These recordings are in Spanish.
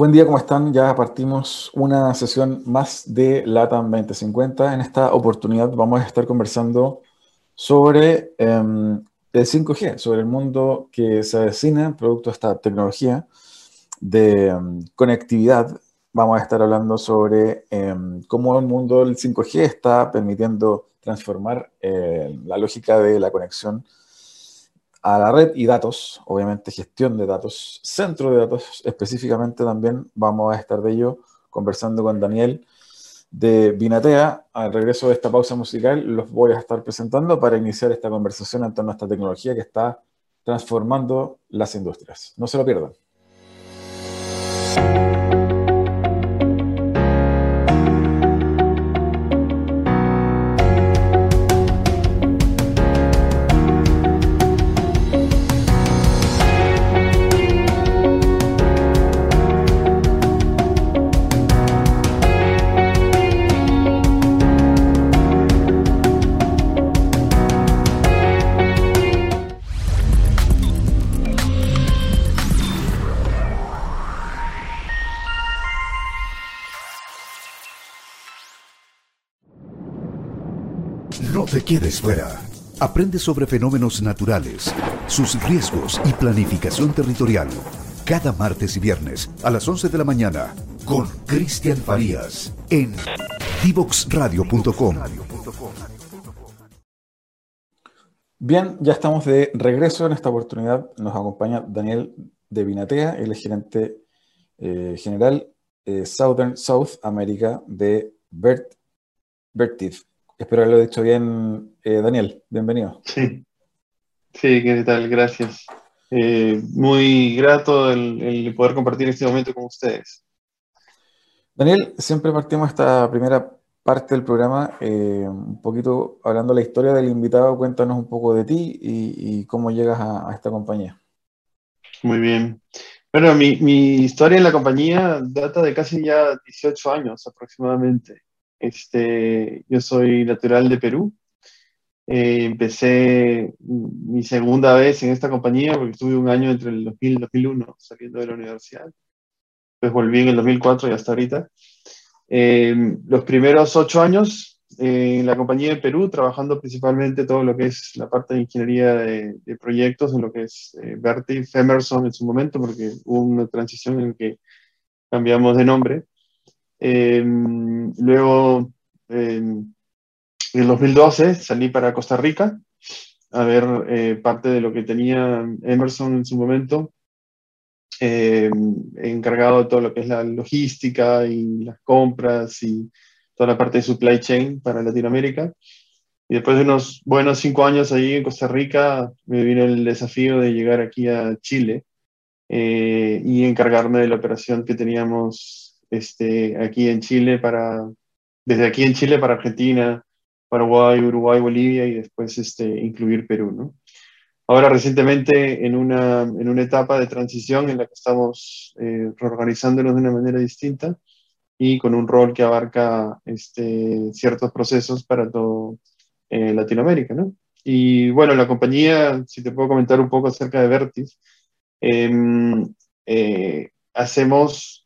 Buen día, ¿cómo están? Ya partimos una sesión más de LATAM 2050. En esta oportunidad vamos a estar conversando sobre em, el 5G, sobre el mundo que se avecina producto de esta tecnología de em, conectividad. Vamos a estar hablando sobre em, cómo el mundo del 5G está permitiendo transformar eh, la lógica de la conexión a la red y datos, obviamente gestión de datos, centro de datos específicamente también vamos a estar de ello conversando con Daniel de Binatea. Al regreso de esta pausa musical los voy a estar presentando para iniciar esta conversación en torno a esta tecnología que está transformando las industrias. No se lo pierdan. Quedes fuera. Aprende sobre fenómenos naturales, sus riesgos y planificación territorial. Cada martes y viernes a las 11 de la mañana con Cristian Farías en divoxradio.com. Bien, ya estamos de regreso. En esta oportunidad nos acompaña Daniel de Vinatea, el gerente eh, general eh, Southern South America de Bert, Vertiv. Espero haberlo dicho bien, eh, Daniel. Bienvenido. Sí, sí, ¿qué tal? Gracias. Eh, muy grato el, poder compartir este momento con ustedes. Daniel, siempre partimos esta primera parte del programa eh, un poquito hablando de la historia del invitado. Cuéntanos un poco de ti y, cómo llegas a, esta compañía. Muy bien. Bueno, mi, mi historia en la compañía data de casi ya 18 años aproximadamente. Este, yo soy natural de Perú. Eh, empecé mi segunda vez en esta compañía porque estuve un año entre el 2000 y el 2001 saliendo de la universidad. Pues volví en el 2004 y hasta ahorita. Eh, los primeros ocho años eh, en la compañía de Perú, trabajando principalmente todo lo que es la parte de ingeniería de, de proyectos, en lo que es Vertiv, Emerson en su momento, porque hubo una transición en que cambiamos de nombre. Em, luego, en el 2012 salí para Costa Rica a ver eh, parte de lo que tenía Emerson en su momento, em, encargado de todo lo que es la logística y las compras y toda la parte de supply chain para Latinoamérica. Y después de unos buenos cinco años ahí en Costa Rica, me vino el desafío de llegar aquí a Chile eh, y encargarme de la operación que teníamos este, aquí en Chile para, desde aquí en Chile para Argentina, Paraguay, Uruguay, Bolivia y después este, incluir Perú, ¿no? Ahora recientemente en una, en una etapa de transición en la que estamos eh, reorganizándonos de una manera distinta y con un rol que abarca este, ciertos procesos para todo eh, Latinoamérica, ¿no? Y bueno, la compañía, si te puedo comentar un poco acerca de Vertis, em, eh, hacemos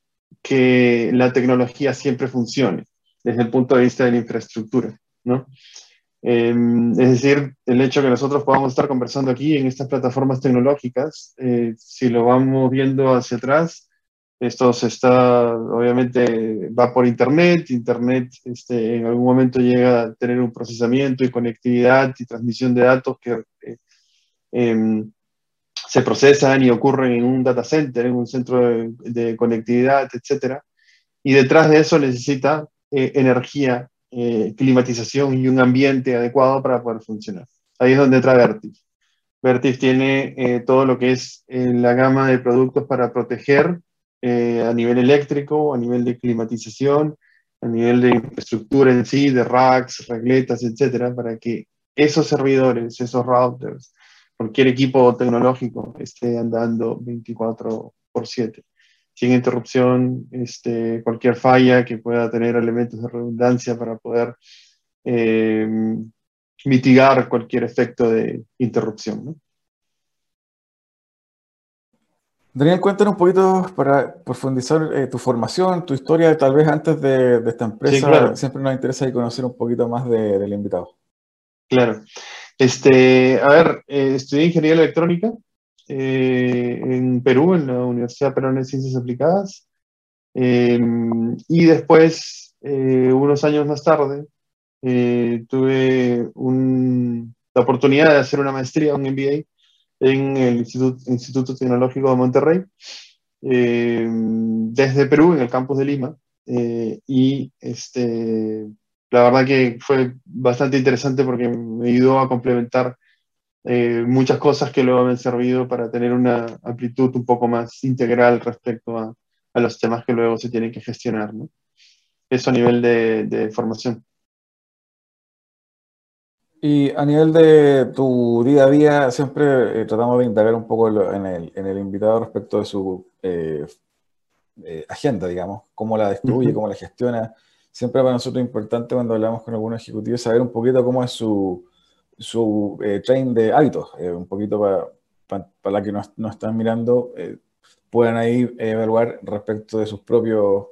que la tecnología siempre funcione desde el punto de vista de la infraestructura, ¿no? Em, es decir, el hecho que nosotros podamos estar conversando aquí en estas plataformas tecnológicas, eh, si lo vamos viendo hacia atrás, esto se está, obviamente, va por Internet, Internet este, en algún momento llega a tener un procesamiento y conectividad y transmisión de datos que eh, em, se procesan y ocurren en un data center, en un centro de, conectividad, etc. Y detrás de eso necesita eh, energía, eh, climatización y un ambiente adecuado para poder funcionar. Ahí es donde entra Vertiv. Vertiv tiene eh, todo lo que es la gama de productos para proteger a nivel eléctrico, a nivel de climatización, a nivel de infraestructura en sí, de racks, regletas, etcétera, para que esos servidores, esos routers, cualquier equipo tecnológico esté andando 24 por 7. Sin interrupción, este, cualquier falla que pueda tener elementos de redundancia para poder eh, mitigar cualquier efecto de interrupción. Daniel, cuéntanos un poquito para profundizar eh, tu formación, tu historia, tal vez antes de, esta empresa. Siempre nos interesa conocer un poquito más del invitado. Claro. Este, a ver, eh, estudié ingeniería electrónica eh, en Perú, en la Universidad Peruana de Ciencias Aplicadas. Em, y después, unos años más tarde, tuve la oportunidad de hacer una maestría, un MBA, en el Instituto, Instituto Tecnológico de Monterrey, eh, desde Perú, en el campus de Lima. Eh, y este, la verdad que fue bastante interesante porque me ayudó a complementar eh, muchas cosas que luego me han servido para tener una amplitud un poco más integral respecto a, a los temas que luego se tienen que gestionar. ¿no? Eso a nivel de, de formación. Y a nivel de tu día a día, siempre eh, tratamos de indagar un poco en el, en el invitado respecto de su eh, eh, agenda, digamos, cómo la distribuye, cómo la gestiona. Siempre para nosotros es importante cuando hablamos con algunos ejecutivos saber un poquito cómo es su, su train de hábitos, un poquito para, para, la que nos, nos están mirando, puedan ahí evaluar respecto de sus propios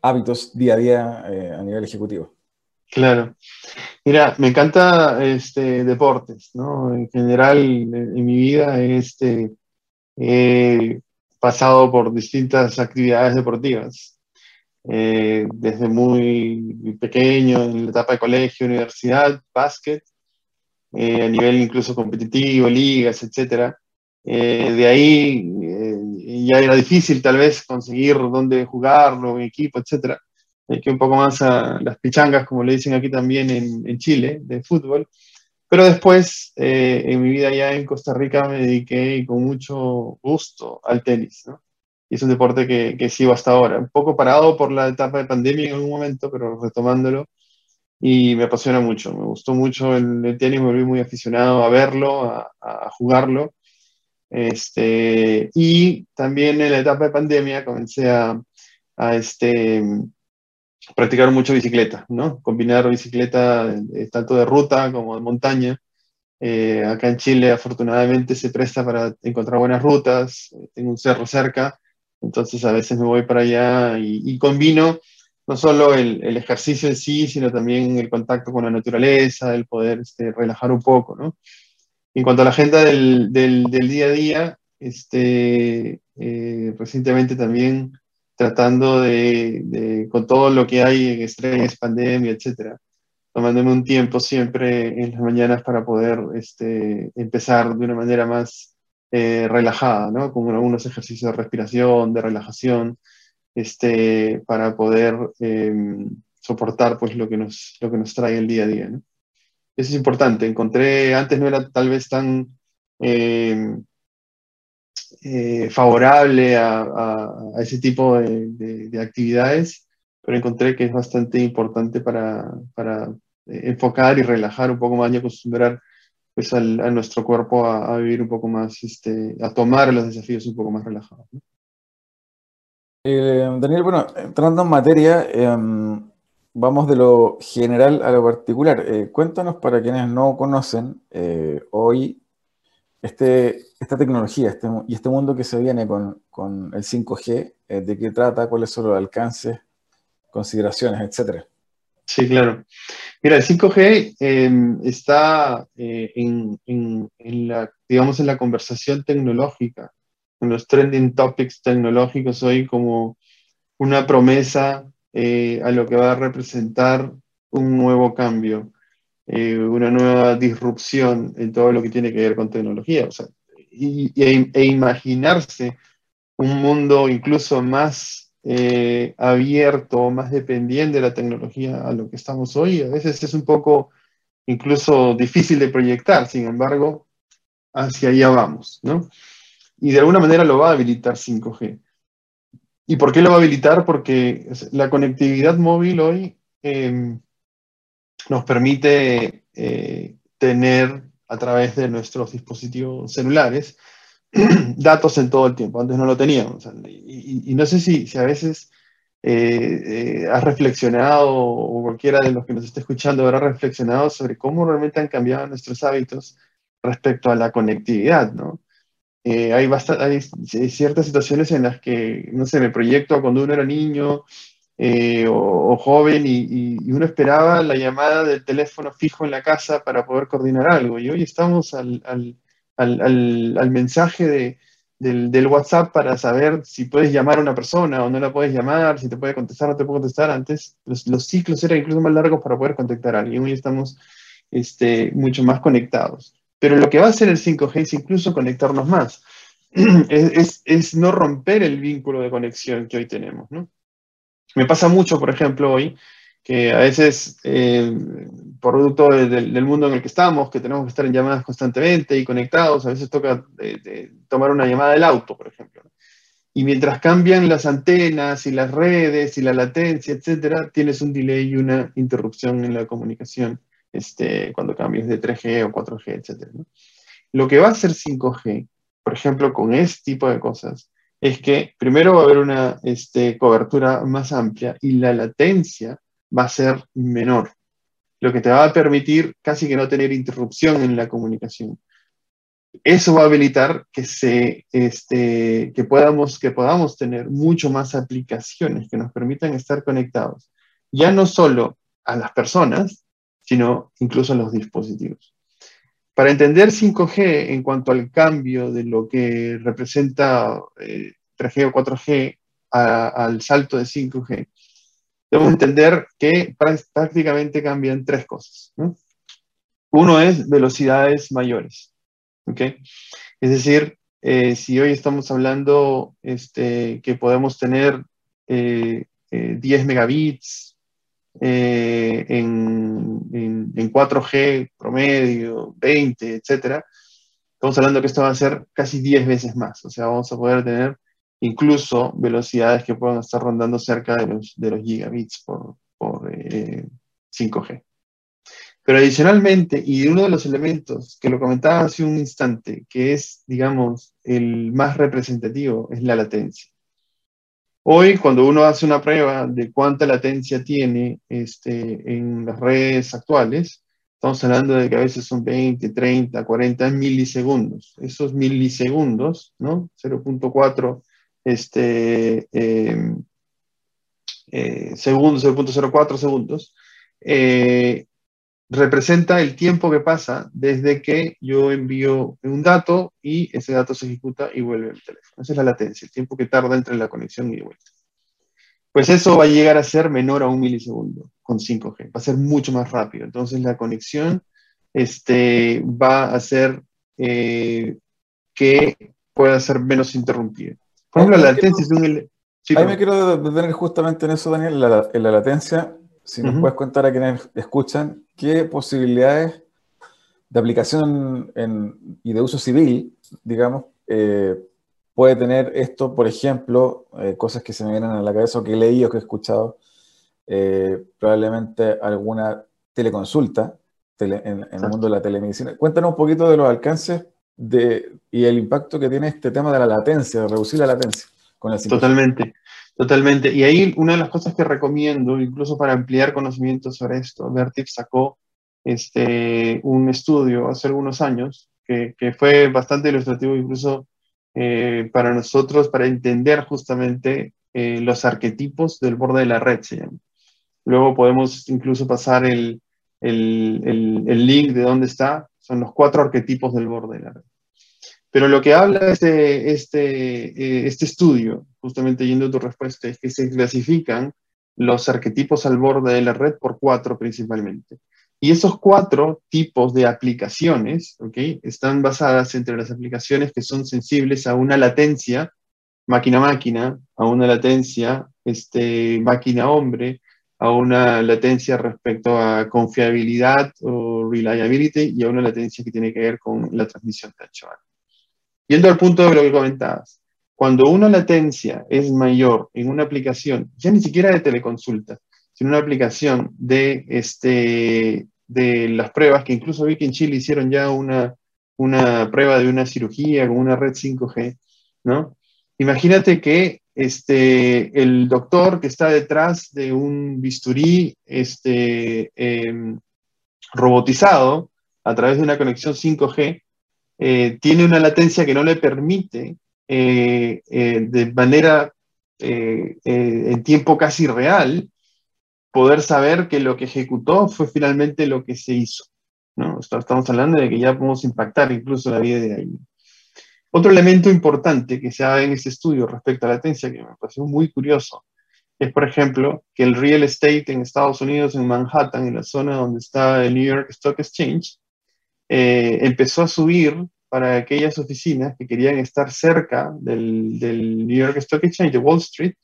hábitos día a día a nivel ejecutivo. Claro. Mira, me encanta este, deportes, ¿no? En general, en, mi vida este, he pasado por distintas actividades deportivas. Eh, desde muy pequeño, en la etapa de colegio, universidad, básquet, eh, a nivel incluso competitivo, ligas, etc. Eh, de ahí ya era difícil tal vez conseguir dónde jugarlo, en equipo, etc que un poco más a las pichangas, como le dicen aquí también en, Chile, de fútbol. Pero después, eh, en mi vida ya en Costa Rica, me dediqué con mucho gusto al tenis, ¿no? Y es un deporte que, que sigo hasta ahora. Un poco parado por la etapa de pandemia en algún momento, pero retomándolo. Y me apasiona mucho. Me gustó mucho el, tenis, me volví muy aficionado a verlo, a, a jugarlo. Este, y también en la etapa de pandemia comencé a, a este, practicar mucho bicicleta, ¿no? Combinar bicicleta eh, tanto de ruta como de montaña. Eh, acá en Chile afortunadamente se presta para encontrar buenas rutas, eh, tengo un cerro cerca, entonces a veces me voy para allá y, combino no solo el, ejercicio en sí, sino también el contacto con la naturaleza, el poder este, relajar un poco, ¿no? En cuanto a la agenda del, del, día a día, este, recientemente también tratando de, con todo lo que hay en estrés, pandemia, etcétera, tomándome un tiempo siempre en las mañanas para poder este, empezar de una manera más eh, relajada, ¿no? Con algunos ejercicios de respiración, de relajación, este, para poder em, soportar pues lo que, nos, lo que nos trae el día a día. Eso es importante. Encontré, antes no era tal vez tan em, eh, favorable a, ese tipo de, actividades, pero encontré que es bastante importante para, eh, enfocar y relajar un poco más y acostumbrar pues, a nuestro cuerpo a, vivir un poco más, este, a tomar los desafíos un poco más relajados. Eh, Daniel, bueno, entrando en materia, em, vamos de lo general a lo particular. cuéntanos para quienes no conocen, hoy este, esta tecnología este, y este mundo que se viene con, con el 5G, eh, de qué trata, cuáles son los alcances, consideraciones, etcétera. Sí, claro. Mira, el 5G em, está eh, en, la, digamos, en la conversación tecnológica, en los trending topics tecnológicos hoy como una promesa eh, a lo que va a representar un nuevo cambio. Eh, una nueva disrupción en todo lo que tiene que ver con tecnología. O sea, y, e, imaginarse un mundo incluso más eh, abierto, más dependiente de la tecnología a lo que estamos hoy, a veces es un poco incluso difícil de proyectar, sin embargo, hacia allá vamos, ¿no? Y de alguna manera lo va a habilitar 5G. ¿Y por qué lo va a habilitar? Porque la conectividad móvil hoy em, nos permite eh, tener a través de nuestros dispositivos celulares datos en todo el tiempo. Antes no lo teníamos. Y, no sé si, si a veces eh, eh, has reflexionado o cualquiera de los que nos esté escuchando habrá reflexionado sobre cómo realmente han cambiado nuestros hábitos respecto a la conectividad, ¿no? Eh, hay, hay ciertas situaciones en las que, no sé, me proyecto cuando uno era niño eh, o, joven y, uno esperaba la llamada del teléfono fijo en la casa para poder coordinar algo. Y hoy estamos al, al, al, al mensaje de, del, del, WhatsApp para saber si puedes llamar a una persona o no la puedes llamar, si te puede contestar o no te puede contestar. Antes los, los ciclos eran incluso más largos para poder contactar a alguien. Hoy estamos este, mucho más conectados. Pero lo que va a hacer el 5G es incluso conectarnos más. Es, es, no romper el vínculo de conexión que hoy tenemos. ¿no? Me pasa mucho, por ejemplo, hoy, que a veces, eh, producto del mundo en el que estamos, que tenemos que estar en llamadas constantemente y conectados, a veces toca tomar una llamada del auto, por ejemplo. Y mientras cambian las antenas y las redes y la latencia, etcétera, tienes un delay y una interrupción en la comunicación este, cuando cambies de 3G o 4G, etc. Lo que va a hacer 5G, por ejemplo, con este tipo de cosas, es que primero va a haber una este, cobertura más amplia y la latencia va a ser menor, lo que te va a permitir casi que no tener interrupción en la comunicación. Eso va a habilitar que, se, este, que, podamos, que podamos tener mucho más aplicaciones que nos permitan estar conectados, ya no solo a las personas, sino incluso en los dispositivos. Para entender 5G en cuanto al cambio de lo que representa 3G eh, o 4G al salto de 5G, debemos entender que prácticamente cambian tres cosas. Uno es velocidades mayores. ¿okay? Es decir, eh, si hoy estamos hablando este, que podemos tener 10 eh, megabits eh, en, en, 4G promedio, 20, etcétera, estamos hablando que esto va a ser casi 10 veces más. O sea, vamos a poder tener incluso velocidades que puedan estar rondando cerca de los, de los gigabits por, por 5G. Eh, Pero adicionalmente, y uno de los elementos que lo comentaba hace un instante, que es, digamos, el más representativo, es la latencia. Hoy, cuando uno hace una prueba de cuánta latencia tiene este, en las redes actuales, estamos hablando de que a veces son 20, 30, 40 milisegundos. Esos milisegundos, ¿no? 0.4 este, em, eh, segundos, 0.04 segundos, eh, representa el tiempo que pasa desde que yo envío un dato y ese dato se ejecuta y vuelve al teléfono. Esa es la latencia, el tiempo que tarda entre la conexión y vuelta. Pues eso va a llegar a ser menor a un milisegundo con 5G, va a ser mucho más rápido. Entonces la conexión este, va a ser eh, que pueda ser menos interrumpida. Por ejemplo, la latencia es un... Sí, Ahí me quiero detener justamente en eso, Daniel, en la latencia. Si nos puedes contar a quienes escuchan, ¿qué posibilidades de aplicación y de uso civil, digamos, eh, puede tener esto, por ejemplo, eh, cosas que se me vienen a la cabeza o que he leído, que he escuchado, eh, probablemente alguna teleconsulta en, el mundo de la telemedicina. Cuéntanos un poquito de los alcances de, y el impacto que tiene este tema de la latencia, de reducir la latencia con Totalmente. Totalmente. Y ahí una de las cosas que recomiendo, incluso para ampliar conocimientos sobre esto, Vertip sacó este, un estudio hace algunos años que, que fue bastante ilustrativo incluso eh, para nosotros, para entender justamente eh, los arquetipos del borde de la red. Luego podemos incluso pasar el, el, el, el link de dónde está. Son los cuatro arquetipos del borde de la red. Pero lo que habla este, este, eh, este estudio, justamente yendo a tu respuesta, es que se clasifican los arquetipos al borde de la red por cuatro principalmente. Y esos cuatro tipos de aplicaciones ¿okay? están basadas entre las aplicaciones que son sensibles a una latencia máquina-máquina, a una latencia este, máquina-hombre, a una latencia respecto a confiabilidad o reliability y a una latencia que tiene que ver con la transmisión de ancho Yendo al punto de lo que comentabas, cuando una latencia es mayor en una aplicación, ya ni siquiera de teleconsulta, sino una aplicación de, este, de las pruebas, que incluso vi que en Chile hicieron ya una, una prueba de una cirugía con una red 5G, ¿no? Imagínate que este, el doctor que está detrás de un bisturí este, em, robotizado a través de una conexión 5G tiene una latencia que no le permite de manera en tiempo casi real poder saber que lo que ejecutó fue finalmente lo que se hizo. ¿no? Estamos hablando de que ya podemos impactar incluso la vida de alguien. Otro elemento importante que se da en este estudio respecto a la latencia, que me pareció muy curioso, es, por ejemplo, que el real estate en Estados Unidos, en Manhattan, en la zona donde está el New York Stock Exchange, eh, empezó a subir para aquellas oficinas que querían estar cerca del, del New York Stock Exchange de Wall Street,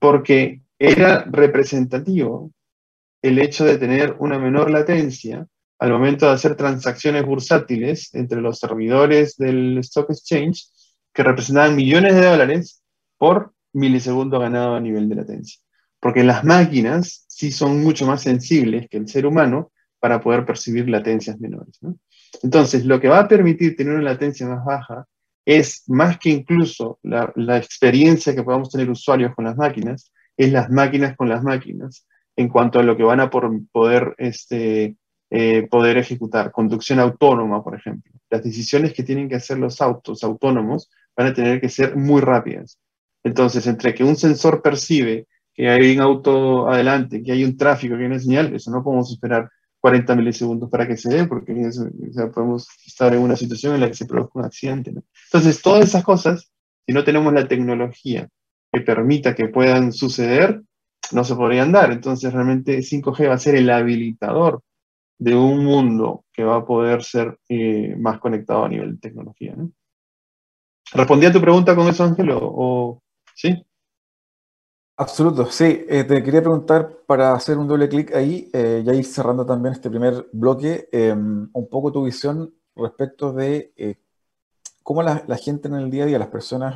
porque era representativo el hecho de tener una menor latencia al momento de hacer transacciones bursátiles entre los servidores del Stock Exchange, que representaban millones de dólares por milisegundo ganado a nivel de latencia. Porque las máquinas sí son mucho más sensibles que el ser humano para poder percibir latencias menores. Entonces, lo que va a permitir tener una latencia más baja es más que incluso la, la experiencia que podamos tener usuarios con las máquinas, es las máquinas con las máquinas en cuanto a lo que van a poder, este, eh, poder ejecutar. Conducción autónoma, por ejemplo. Las decisiones que tienen que hacer los autos autónomos van a tener que ser muy rápidas. Entonces, entre que un sensor percibe que hay un auto adelante, que hay un tráfico, que hay una señal, eso no podemos esperar 40 milisegundos para que se dé, porque podemos estar en una situación en la que se produzca un accidente. Entonces, todas esas cosas, si no tenemos la tecnología que permita que puedan suceder, no se podrían dar. Entonces realmente 5G va a ser el habilitador de un mundo que va a poder ser eh, más conectado a nivel de tecnología. ¿Respondí a tu pregunta con eso, Ángel? O, ¿Sí? Absoluto, sí. Eh, te quería preguntar para hacer un doble clic ahí, eh, ya ir cerrando también este primer bloque, em, un poco tu visión respecto de cómo la, la, gente en el día a día, las personas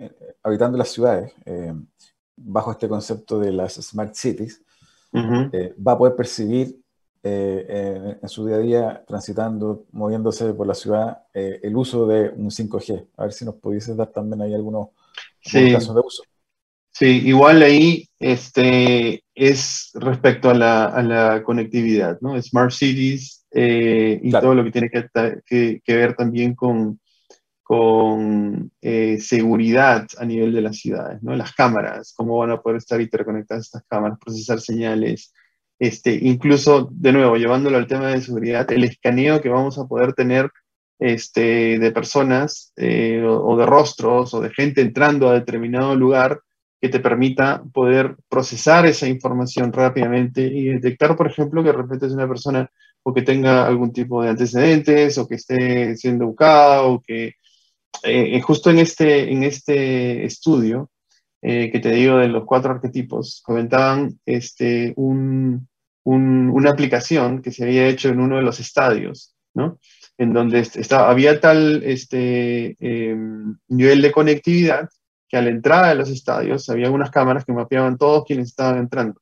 eh, habitando las ciudades, eh, bajo este concepto de las smart cities, eh, va a poder percibir en, su día a día, transitando, moviéndose por la ciudad, el uso de un 5G. A ver si nos pudiese dar también ahí algunos, casos de uso. Sí, igual ahí este, es respecto a la, a la conectividad, ¿no? Smart cities y todo lo que tiene que, que ver también con, con eh, seguridad a nivel de las ciudades, ¿no? Las cámaras, cómo van a poder estar interconectadas estas cámaras, procesar señales, este, incluso, de nuevo, llevándolo al tema de seguridad, el escaneo que vamos a poder tener este, de personas eh, o, de rostros o de gente entrando a determinado lugar que te permita poder procesar esa información rápidamente y detectar, por ejemplo, que de repente es una persona o que tenga algún tipo de antecedentes o que esté siendo educada o que eh, eh, justo en este, en este estudio eh, que te digo de los cuatro arquetipos, comentaban este, un, una aplicación que se había hecho en uno de los estadios, ¿no? En donde estaba, había tal este, em, nivel de conectividad que a la entrada de los estadios había unas cámaras que mapeaban todos quienes estaban entrando.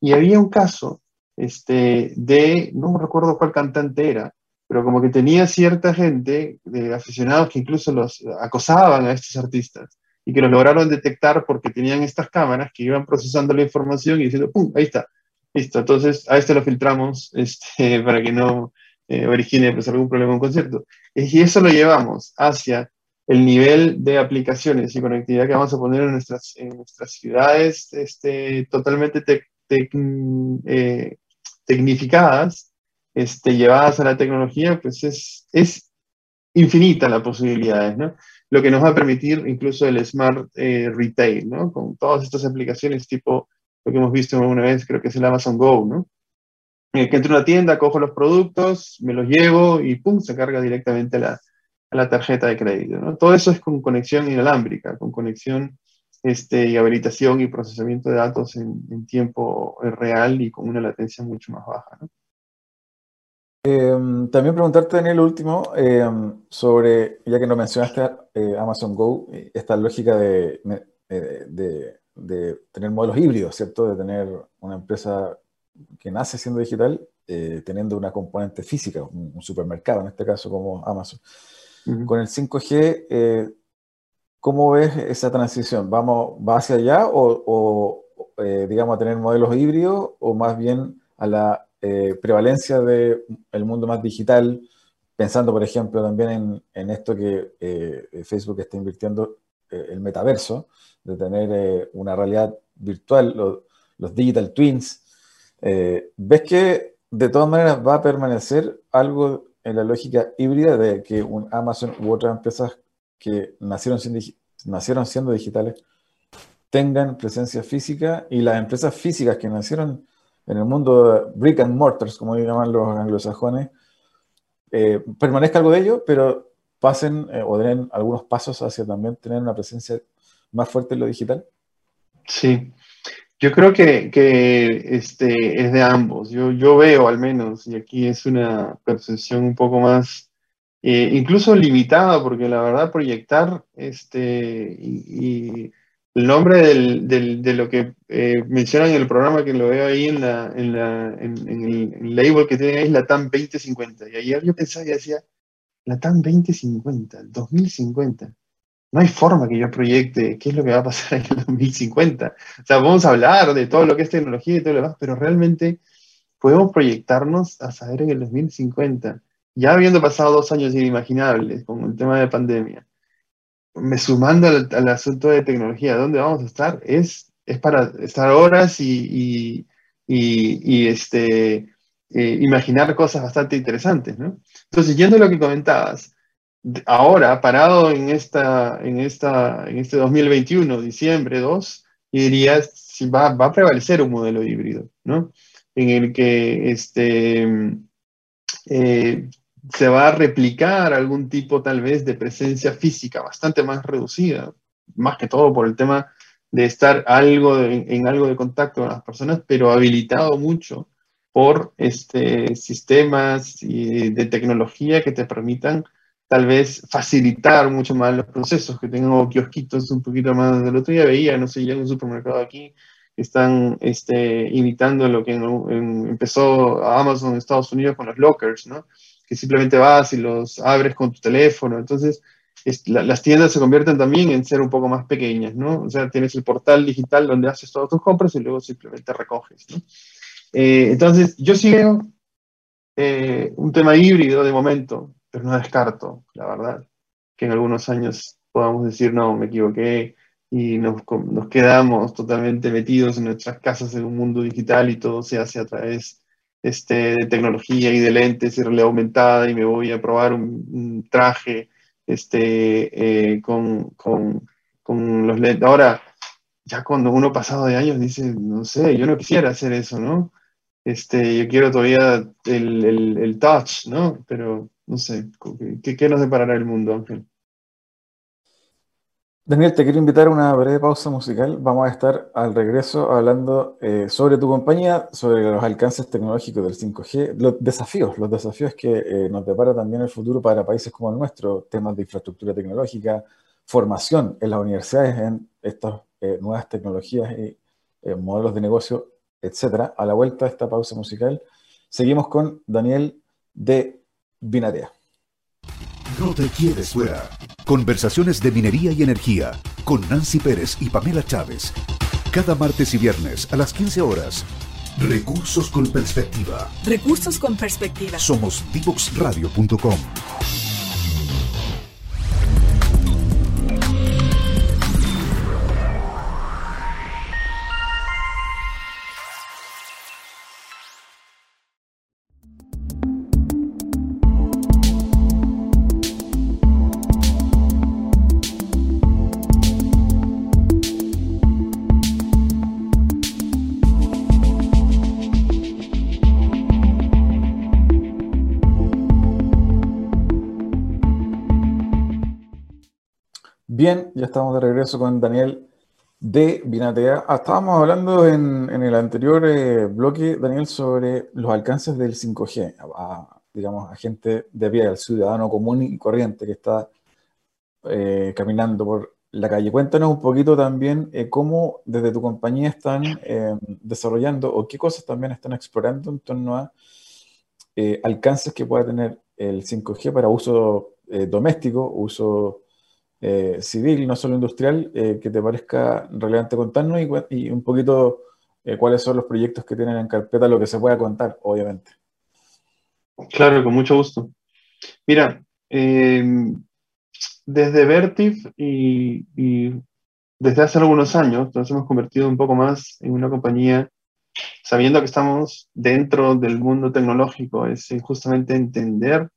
Y había un caso este, de, no recuerdo cuál cantante era, pero como que tenía cierta gente, de aficionados que incluso los acosaban a estos artistas y que los lograron detectar porque tenían estas cámaras que iban procesando la información y diciendo, ¡pum! Ahí está, listo. Entonces a este lo filtramos este, para que no eh, origine pues, algún problema en un concierto. Y eso lo llevamos hacia el nivel de aplicaciones y conectividad que vamos a poner en nuestras, en nuestras ciudades este, totalmente eh, tecnificadas este, llevadas a la tecnología, pues es, es infinita la posibilidades, ¿no? Lo que nos va a permitir incluso el Smart eh, Retail, ¿no? Con todas estas aplicaciones tipo lo que hemos visto alguna vez, creo que es el Amazon Go, ¿no? Eh, que entro a una tienda, cojo los productos, me los llevo y ¡pum! se carga directamente a la, la tarjeta de crédito, ¿no? Todo eso es con conexión inalámbrica, con conexión este, y habilitación y procesamiento de datos en, en tiempo real y con una latencia mucho más baja, ¿no? Em, también preguntarte, Daniel, último, em, sobre, ya que no mencionaste eh, Amazon Go, esta lógica de, de, tener modelos híbridos, ¿cierto? De tener una empresa que nace siendo digital, eh, teniendo una componente física, un, supermercado, en este caso como Amazon. Con el 5G, eh, ¿cómo ves esa transición? ¿Vamos, ¿Va hacia allá o, o digamos, a tener modelos híbridos o más bien a la eh, prevalencia del mundo más digital pensando, por ejemplo, también en, esto que eh, Facebook está invirtiendo, eh, el metaverso, de tener una realidad virtual, los digital twins, ¿ves que de todas maneras va a permanecer algo en la lógica híbrida de que un Amazon u otras empresas que nacieron, nacieron siendo digitales tengan presencia física y las empresas físicas que nacieron en el mundo brick and mortars, como llaman los anglosajones, eh, permanezca algo de ello, pero pasen eh, o den algunos pasos hacia también tener una presencia más fuerte en lo digital? Sí, yo creo que, este, es de ambos. Yo, yo veo al menos, y aquí es una percepción un poco más, eh, incluso limitada, porque la verdad proyectar este, y el nombre de lo que eh, mencionan en el programa, que lo veo ahí en, la, en, la, en, el, label que tiene ahí, es la TAM 2050. Y ayer yo pensaba y decía, la TAM 2050, 2050. No hay forma que yo proyecte qué es lo que va a pasar en el 2050. O sea, vamos a hablar de todo lo que es tecnología y todo lo demás, pero realmente podemos proyectarnos a saber en el 2050, ya habiendo pasado dos años inimaginables con el tema de pandemia me sumando al, asunto de tecnología, ¿dónde vamos a estar? Es, es para estar horas y, este, eh, imaginar cosas bastante interesantes, ¿no? Entonces, yendo a lo que comentabas, ahora, parado en, esta, en, esta, en este 2021, diciembre 2, diría, si va, va a prevalecer un modelo híbrido, ¿no? En el que este, eh, se va a replicar algún tipo tal vez de presencia física bastante más reducida, más que todo por el tema de estar algo en algo de contacto con las personas, pero habilitado mucho por este, sistemas de tecnología que te permitan tal vez facilitar mucho más los procesos, que tengan kiosquitos un poquito más. Del otro día veía, no sé, ya en un supermercado aquí, están este, imitando lo que empezó Amazon en Estados Unidos con los lockers, ¿no? que simplemente vas y los abres con tu teléfono. Entonces, las tiendas se convierten también en ser un poco más pequeñas, ¿no? O sea, tienes el portal digital donde haces todas tus compras y luego simplemente recoges, ¿no? Eh, entonces, yo sí veo eh, un tema híbrido de momento, pero no descarto, la verdad, que en algunos años podamos decir, no, me equivoqué y nos, quedamos totalmente metidos en nuestras casas en un mundo digital y todo se hace a través este, de tecnología y de lentes y realidad aumentada y me voy a probar un, traje este, eh, con, con, con, los lentes. Ahora, ya cuando uno pasado de años dice, no sé, yo no quisiera hacer eso, ¿no? Este, yo quiero todavía el, el, el touch, ¿no? Pero no sé, ¿qué, ¿qué nos deparará el mundo, Ángel? Daniel, te quiero invitar a una breve pausa musical. Vamos a estar al regreso hablando eh, sobre tu compañía, sobre los alcances tecnológicos del 5G, los desafíos, los desafíos que eh, nos depara también el futuro para países como el nuestro, temas de infraestructura tecnológica, formación en las universidades en estas eh, nuevas tecnologías y modelos de negocio, etcétera. A la vuelta de esta pausa musical, seguimos con Daniel de Binarea. No te quieres fuera. Conversaciones de minería y energía con Nancy Pérez y Pamela Chávez. Cada martes y viernes a las 15 horas. Recursos con perspectiva. Recursos con perspectiva. Somos divoxradio.com. Bien, ya estamos de regreso con Daniel de Binatea. Ah, estábamos hablando en, el anterior eh, bloque, Daniel, sobre los alcances del 5G, a, digamos, a gente de pie, al ciudadano común y corriente que está eh, caminando por la calle. Cuéntanos un poquito también eh, cómo desde tu compañía están desarrollando o qué cosas también están explorando en torno a alcances que pueda tener el 5G para uso doméstico, uso eh, civil, no solo industrial, eh, que te parezca relevante contarnos y, un poquito eh, cuáles son los proyectos que tienen en carpeta, lo que se pueda contar, obviamente. Claro, con mucho gusto. Mira, em, desde Vertiv y, desde hace algunos años nos hemos convertido un poco más en una compañía, sabiendo que estamos dentro del mundo tecnológico, es justamente entender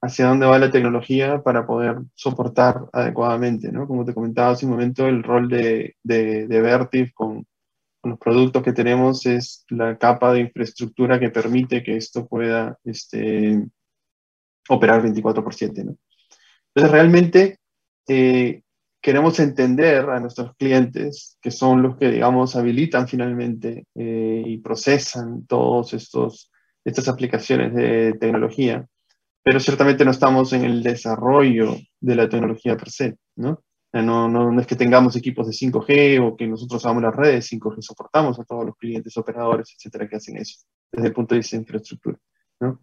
hacia dónde va la tecnología para poder soportar adecuadamente, ¿no? Como te comentaba hace un momento, el rol de, de, de Vertiv con, con, los productos que tenemos es la capa de infraestructura que permite que esto pueda este, operar 24 por 7, ¿no? Entonces, realmente eh, queremos entender a nuestros clientes, que son los que, digamos, habilitan finalmente eh, y procesan todas estas aplicaciones de tecnología, pero ciertamente no estamos en el desarrollo de la tecnología per se, ¿no? No, no, no, es que tengamos equipos de 5G o que nosotros hagamos las redes 5G, soportamos a todos los clientes, operadores, etcétera, que hacen eso desde el punto de vista de infraestructura. ¿no?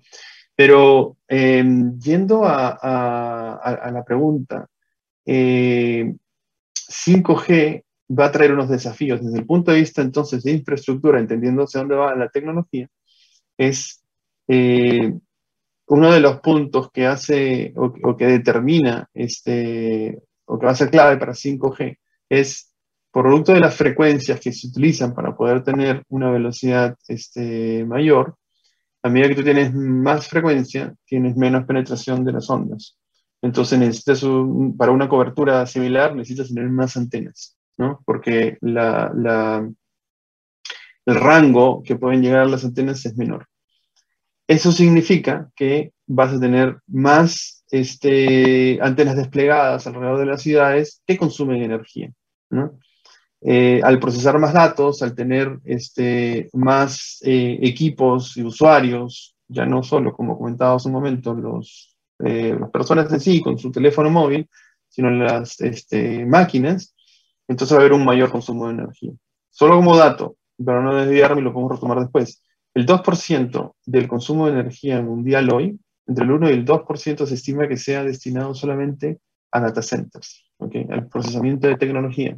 Pero em, yendo a, a, la pregunta, 5G eh, va a traer unos desafíos desde el punto de vista entonces de infraestructura, entendiendo hacia dónde va la tecnología, es eh, uno de los puntos que hace o, que determina este, o que va a ser clave para 5G es producto de las frecuencias que se utilizan para poder tener una velocidad este, mayor, a medida que tú tienes más frecuencia, tienes menos penetración de las ondas. Entonces, necesitas para una cobertura similar, necesitas tener más antenas, ¿no? Porque la, el rango que pueden llegar las antenas es menor. Eso significa que vas a tener más este, antenas desplegadas alrededor de las ciudades que consumen energía. Eh, al procesar más datos, al tener este, más eh, equipos y usuarios, ya no solo, como comentaba hace un momento, los, eh, las personas en sí con su teléfono móvil, sino las este, máquinas, entonces va a haber un mayor consumo de energía. Solo como dato, para no desviarme, lo podemos retomar después. El 2% del consumo de energía mundial hoy, entre el 1 y el 2% se estima que sea destinado solamente a data centers, ¿okay? al procesamiento de tecnología.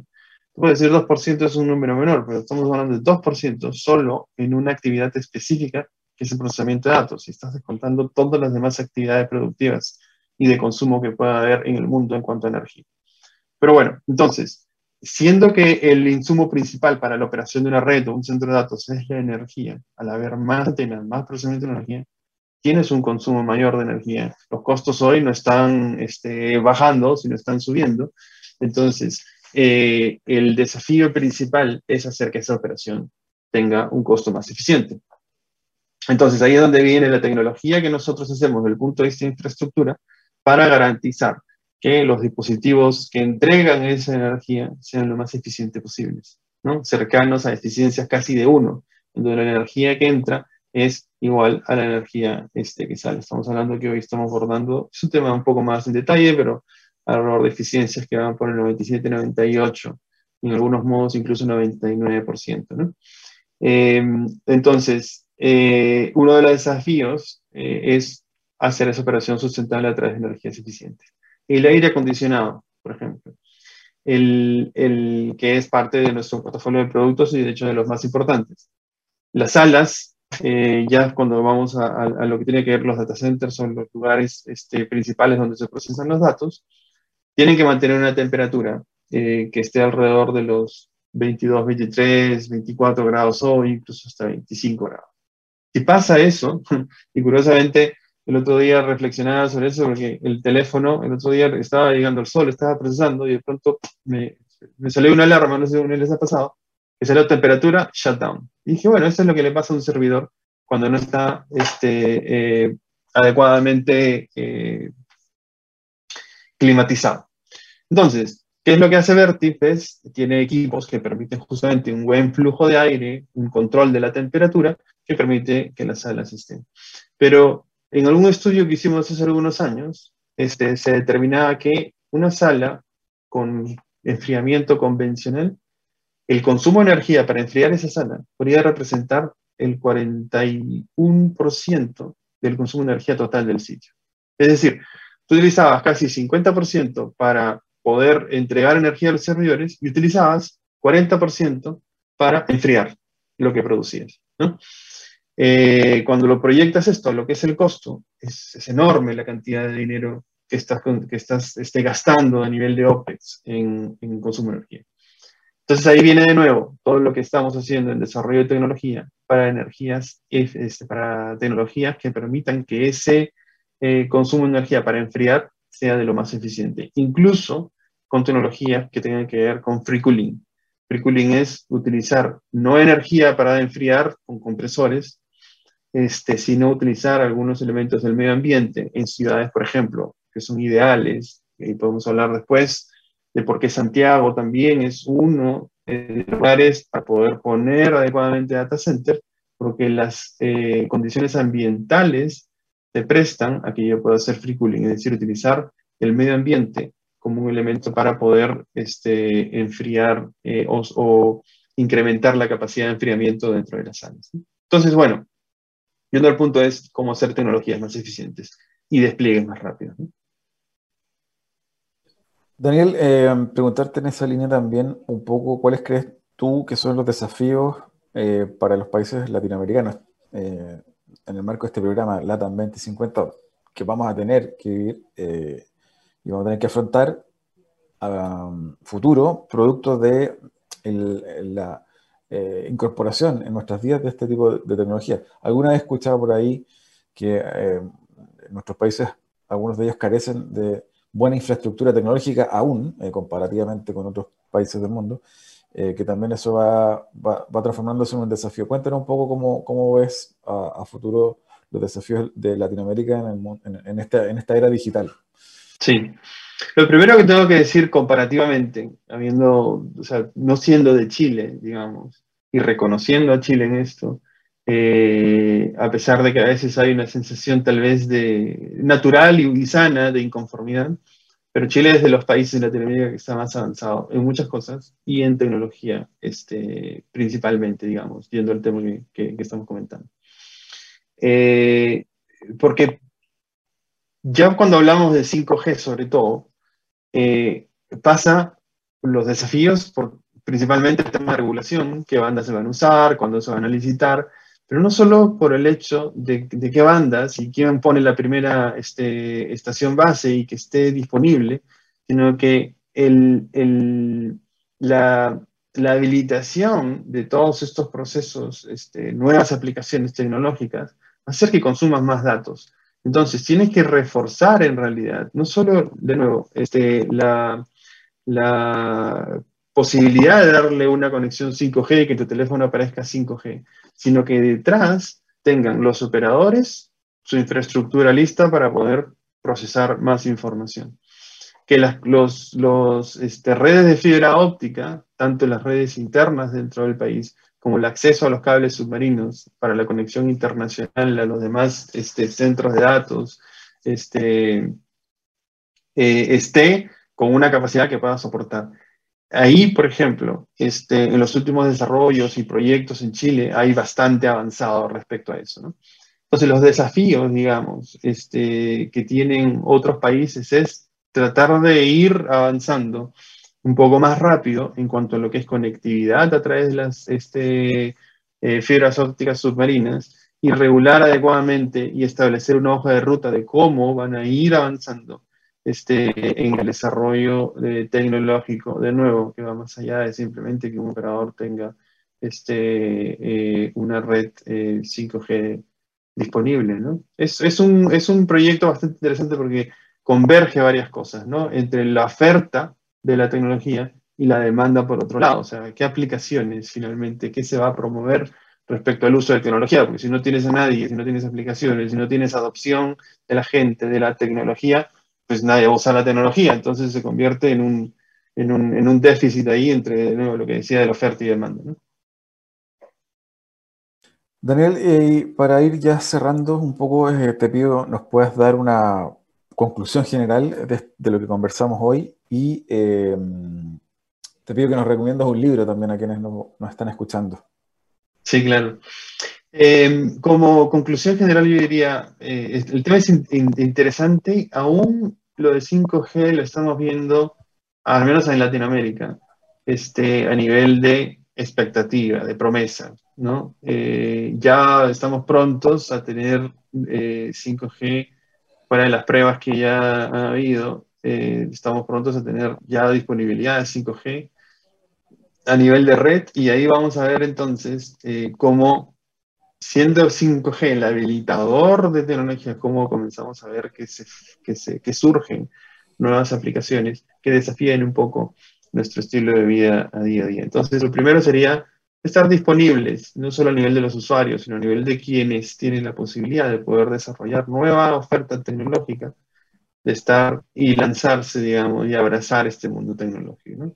Puede decir 2% es un número menor, pero estamos hablando de 2% solo en una actividad específica que es el procesamiento de datos, y estás descontando todas las demás actividades productivas y de consumo que pueda haber en el mundo en cuanto a energía. Pero bueno, entonces, siendo que el insumo principal para la operación de una red o un centro de datos es la energía, al haber más antenas, más procesamiento de energía, tienes un consumo mayor de energía. Los costos hoy no están este, bajando, sino están subiendo. Entonces, eh, el desafío principal es hacer que esa operación tenga un costo más eficiente. Entonces, ahí es donde viene la tecnología que nosotros hacemos desde el punto de vista de infraestructura para garantizar que los dispositivos que entregan esa energía sean lo más eficientes posibles, ¿no? cercanos a eficiencias casi de uno, donde la energía que entra es igual a la energía este, que sale. Estamos hablando que hoy estamos abordando, es un tema un poco más en detalle, pero alrededor de eficiencias que van por el 97, 98, en algunos modos incluso 99%. ¿no? Eh, entonces, eh, uno de los desafíos eh, es hacer esa operación sustentable a través de energías eficientes. El aire acondicionado, por ejemplo, el, el, que es parte de nuestro portafolio de productos y de hecho de los más importantes. Las salas, eh, ya cuando vamos a, lo que tiene que ver los data centers, son los lugares este, principales donde se procesan los datos, tienen que mantener una temperatura eh, que esté alrededor de los 22, 23, 24 grados o incluso hasta 25 grados. Si pasa eso, y curiosamente el otro día reflexionaba sobre eso porque el teléfono, el otro día estaba llegando al sol, estaba procesando y de pronto me, me salió una alarma, no sé si les ha pasado, que salió temperatura, shutdown. Y dije, bueno, eso es lo que le pasa a un servidor cuando no está este, eh, adecuadamente eh, climatizado. Entonces, ¿qué es lo que hace Vertif? tiene equipos que permiten justamente un buen flujo de aire, un control de la temperatura, que permite que las salas estén. Pero en algún estudio que hicimos hace algunos años, este, se determinaba que una sala con enfriamiento convencional, el consumo de energía para enfriar esa sala podría representar el 41% del consumo de energía total del sitio. Es decir, tú utilizabas casi 50% para poder entregar energía a los servidores y utilizabas 40% para enfriar lo que producías. ¿no? Eh, cuando lo proyectas esto, lo que es el costo, es, enorme la cantidad de dinero que estás, que estás este, gastando a nivel de OPEX en, en consumo de energía. Entonces ahí viene de nuevo todo lo que estamos haciendo en desarrollo de tecnología para energías, este, para tecnologías que permitan que ese eh, consumo de energía para enfriar sea de lo más eficiente, incluso con tecnologías que tengan que ver con free cooling. Free cooling es utilizar no energía para enfriar con compresores, este, sino utilizar algunos elementos del medio ambiente en ciudades, por ejemplo, que son ideales, y podemos hablar después de por qué Santiago también es uno de los lugares para poder poner adecuadamente data center, porque las eh, condiciones ambientales se prestan a que yo pueda hacer free cooling, es decir, utilizar el medio ambiente como un elemento para poder este, enfriar eh, o, incrementar la capacidad de enfriamiento dentro de las salas. Entonces, bueno, Viendo el punto es cómo hacer tecnologías más eficientes y despliegues más rápidos. Daniel, eh, preguntarte en esa línea también un poco cuáles crees tú que son los desafíos eh, para los países latinoamericanos eh, en el marco de este programa LATAM 2050 que vamos a tener que vivir y vamos a tener que afrontar um, futuro producto de la eh, incorporación en nuestras vidas de este tipo de, tecnología. Alguna vez escuchado por ahí que eh, en nuestros países, algunos de ellos carecen de buena infraestructura tecnológica aún, eh, comparativamente con otros países del mundo, que también eso va, transformándose en un desafío. Cuéntanos un poco cómo, ves a, futuro los desafíos de Latinoamérica en, en, esta, en esta era digital. Sí, lo primero que tengo que decir comparativamente, habiendo, o sea, no siendo de Chile, digamos, y reconociendo a Chile en esto, eh, a pesar de que a veces hay una sensación tal vez de natural y sana de inconformidad, pero Chile es de los países de Latinoamérica que está más avanzado en muchas cosas y en tecnología, este, principalmente, digamos, viendo el tema que, estamos comentando. Eh, porque ya cuando hablamos de 5G, sobre todo, eh, pasa los desafíos por principalmente el tema de regulación, qué bandas se van a usar, cuándo se van a licitar, pero no solo por el hecho de, qué bandas y quién pone la primera este, estación base y que esté disponible, sino que el, la, habilitación de todos estos procesos, este, nuevas aplicaciones tecnológicas, va a hacer que consumas más datos. Entonces, tienes que reforzar en realidad, no solo, de nuevo, este, la, posibilidad de darle una conexión 5G, que tu teléfono aparezca 5G, sino que detrás tengan los operadores su infraestructura lista para poder procesar más información. Que las este, redes de fibra óptica, tanto las redes internas dentro del país como el acceso a los cables submarinos para la conexión internacional a los demás este, centros de datos, este, eh, esté con una capacidad que pueda soportar. Ahí, por ejemplo, este, en los últimos desarrollos y proyectos en Chile hay bastante avanzado respecto a eso. Entonces, los desafíos, digamos, este, que tienen otros países es tratar de ir avanzando un poco más rápido en cuanto a lo que es conectividad a través de las este, eh, fibras ópticas submarinas y regular adecuadamente y establecer una hoja de ruta de cómo van a ir avanzando este, en el desarrollo eh, tecnológico, de nuevo, que va más allá de simplemente que un operador tenga este, eh, una red 5G disponible. ¿no? Es, es, un, es un proyecto bastante interesante porque converge varias cosas, ¿no? entre la oferta de la tecnología y la demanda por otro lado. O sea, ¿qué aplicaciones finalmente, qué se va a promover respecto al uso de tecnología? Porque si no tienes a nadie, si no tienes aplicaciones, si no tienes adopción de la gente, de la tecnología, pues nadie va a usar la tecnología. Entonces se convierte en un, en un, en un déficit ahí entre lo que decía de la oferta y demanda. Daniel, y para ir ya cerrando un poco, eh, te pido nos puedas dar una conclusión general de, lo que conversamos hoy y em, te pido que nos recomiendas un libro también a quienes nos, están escuchando. Sí, claro. Em, como conclusión general, yo diría, eh, el tema es interesante, aún lo de 5G lo estamos viendo, al menos en Latinoamérica, este, a nivel de expectativa, de promesa, ¿no? Eh, ya estamos prontos a tener 5G eh, de las pruebas que ya ha habido, eh, estamos prontos a tener ya disponibilidad de 5G a nivel de red y ahí vamos a ver entonces cómo siendo 5G el habilitador de tecnología, cómo comenzamos a ver que, se, que, se, que surgen nuevas aplicaciones que desafíen un poco nuestro estilo de vida a día a día. Entonces, lo primero sería estar disponibles, no solo a nivel de los usuarios, sino a nivel de quienes tienen la posibilidad de poder desarrollar nueva oferta tecnológica, de estar y lanzarse, digamos, y abrazar este mundo tecnológico.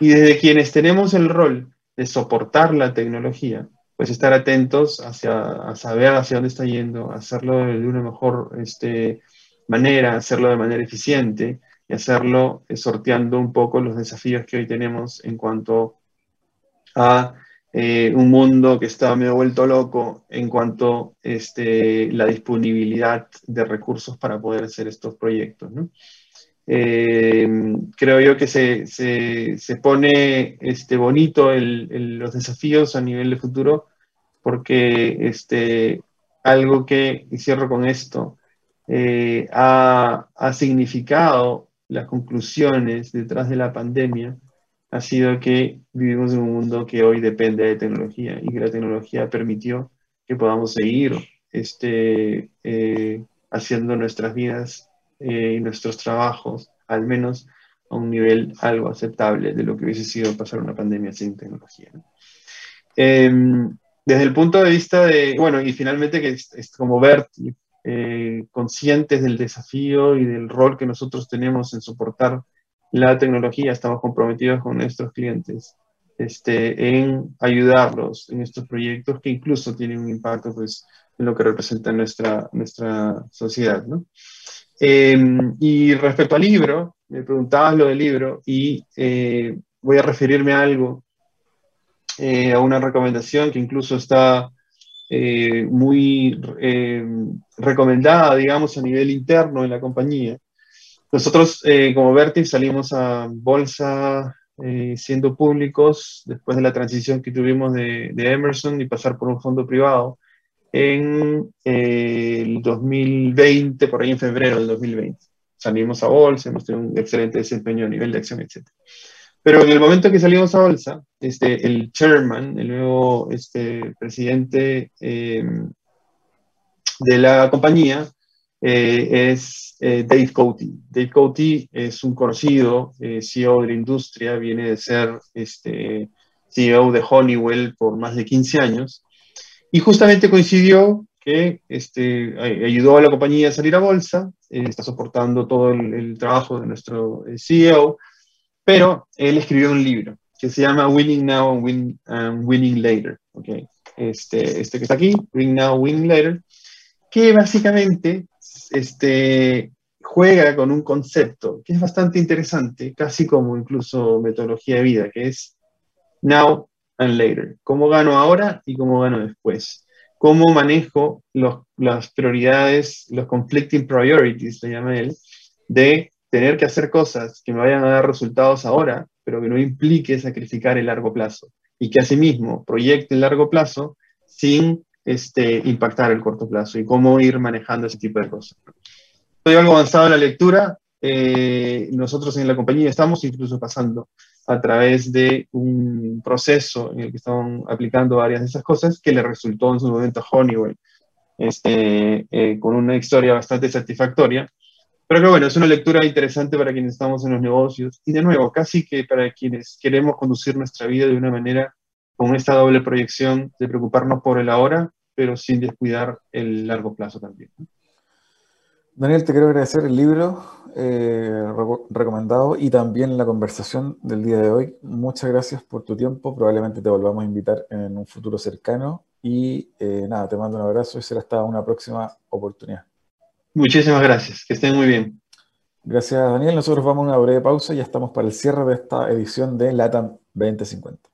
Y desde quienes tenemos el rol de soportar la tecnología, pues estar atentos hacia, a saber hacia dónde está yendo, hacerlo de una mejor este, manera, hacerlo de manera eficiente, y hacerlo eh, sorteando un poco los desafíos que hoy tenemos en cuanto a eh, un mundo que está medio vuelto loco en cuanto a este, la disponibilidad de recursos para poder hacer estos proyectos. Eh, creo yo que se, se, pone este, bonito los desafíos a nivel de futuro porque este, algo que, y cierro con esto, ha, ha significado las conclusiones detrás de la pandemia ha sido que vivimos en un mundo que hoy depende de tecnología y que la tecnología permitió que podamos seguir este, eh, haciendo nuestras vidas eh, y nuestros trabajos, al menos a un nivel algo aceptable de lo que hubiese sido pasar una pandemia sin tecnología. Em, desde el punto de vista de, bueno, y finalmente que es, como Bert eh, conscientes del desafío y del rol que nosotros tenemos en soportar la tecnología, estamos comprometidos con nuestros clientes este, en ayudarlos en estos proyectos que incluso tienen un impacto pues, en lo que representa nuestra, nuestra sociedad. ¿no? Em, y respecto al libro, me preguntabas lo del libro y eh, voy a referirme a algo, eh, a una recomendación que incluso está eh, muy eh, recomendada, digamos, a nivel interno en la compañía. Nosotros, eh, como Vertiv, salimos a bolsa siendo públicos después de la transición que tuvimos de, de Emerson y pasar por un fondo privado en el 2020, por ahí en febrero del 2020. Salimos a bolsa, hemos tenido un excelente desempeño a nivel de acción, etc. Pero en el momento que salimos a bolsa, este, el chairman, el nuevo este, presidente em, de la compañía, eh, es eh, Dave Coty. Dave Coty es un conocido eh, CEO de la industria, viene de ser este, CEO de Honeywell por más de 15 años, y justamente coincidió que este, ayudó a la compañía a salir a bolsa, está soportando todo el, el trabajo de nuestro CEO, pero él escribió un libro que se llama Winning Now and, Winning Later. Okay. Este, este que está aquí, Winning Now, Winning Later, que básicamente este, juega con un concepto que es bastante interesante, casi como incluso metodología de vida, que es Now and Later. ¿Cómo gano ahora y cómo gano después? ¿Cómo manejo las prioridades, los conflicting priorities, se llama él, de tener que hacer cosas que me vayan a dar resultados ahora, pero que no implique sacrificar el largo plazo y que asimismo proyecte el largo plazo sin este, impactar el corto plazo y cómo ir manejando ese tipo de cosas. Estoy algo avanzado en la lectura. Eh, nosotros en la compañía estamos incluso pasando a través de un proceso en el que estaban aplicando varias de esas cosas que le resultó en su momento a Honeywell este, eh, con una historia bastante satisfactoria pero que bueno, es una lectura interesante para quienes estamos en los negocios y de nuevo, casi que para quienes queremos conducir nuestra vida de una manera con esta doble proyección de preocuparnos por el ahora, pero sin descuidar el largo plazo también. Daniel, te quiero agradecer el libro eh, recomendado y también la conversación del día de hoy. Muchas gracias por tu tiempo. Probablemente te volvamos a invitar en un futuro cercano. Y eh, nada, te mando un abrazo y será hasta una próxima oportunidad. Muchísimas gracias, que estén muy bien. Gracias, Daniel. Nosotros vamos a una breve pausa y ya estamos para el cierre de esta edición de LATAM 2050.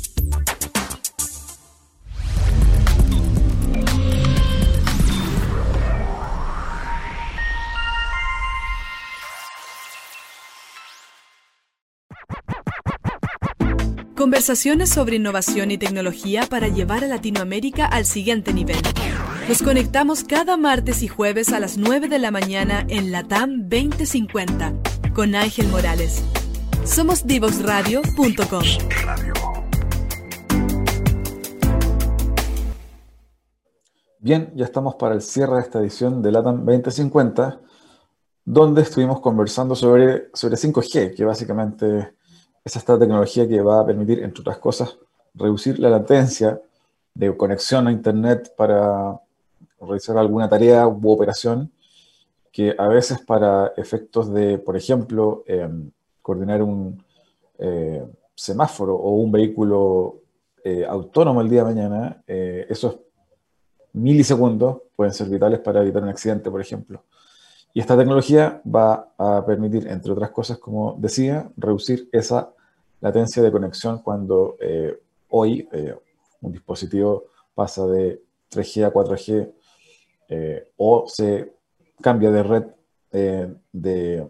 Conversaciones sobre innovación y tecnología para llevar a Latinoamérica al siguiente nivel. Nos conectamos cada martes y jueves a las 9 de la mañana en Latam 2050 con Ángel Morales. Somos divoxradio.com. Bien, ya estamos para el cierre de esta edición de LATAM 2050, donde estuvimos conversando sobre, sobre 5G, que básicamente es esta tecnología que va a permitir, entre otras cosas, reducir la latencia de conexión a Internet para realizar alguna tarea u operación que a veces para efectos de, por ejemplo, em, coordinar un eh, semáforo o un vehículo eh, autónomo el día de mañana, eh, esos milisegundos pueden ser vitales para evitar un accidente, por ejemplo. Y esta tecnología va a permitir, entre otras cosas, como decía, reducir esa latencia de conexión cuando eh, hoy eh, un dispositivo pasa de 3G a 4G eh, o se cambia de red de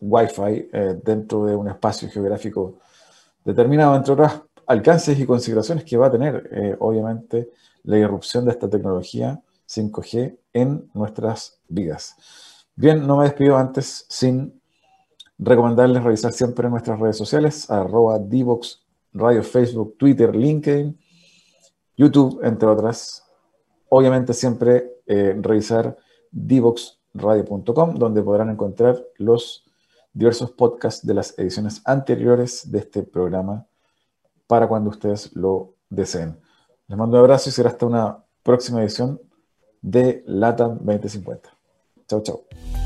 Wi-Fi dentro de un espacio geográfico determinado, entre otras alcances y consideraciones que va a tener, obviamente, la irrupción de esta tecnología 5G en nuestras vidas. Bien, no me despido antes sin recomendarles revisar siempre nuestras redes sociales, arroba Divox, Radio Facebook, Twitter, LinkedIn, YouTube, entre otras. Obviamente siempre eh, revisar divoxradio.com, donde podrán encontrar los diversos podcasts de las ediciones anteriores de este programa para cuando ustedes lo deseen. Les mando un abrazo y será hasta una próxima edición de LATAM 2050. 走走。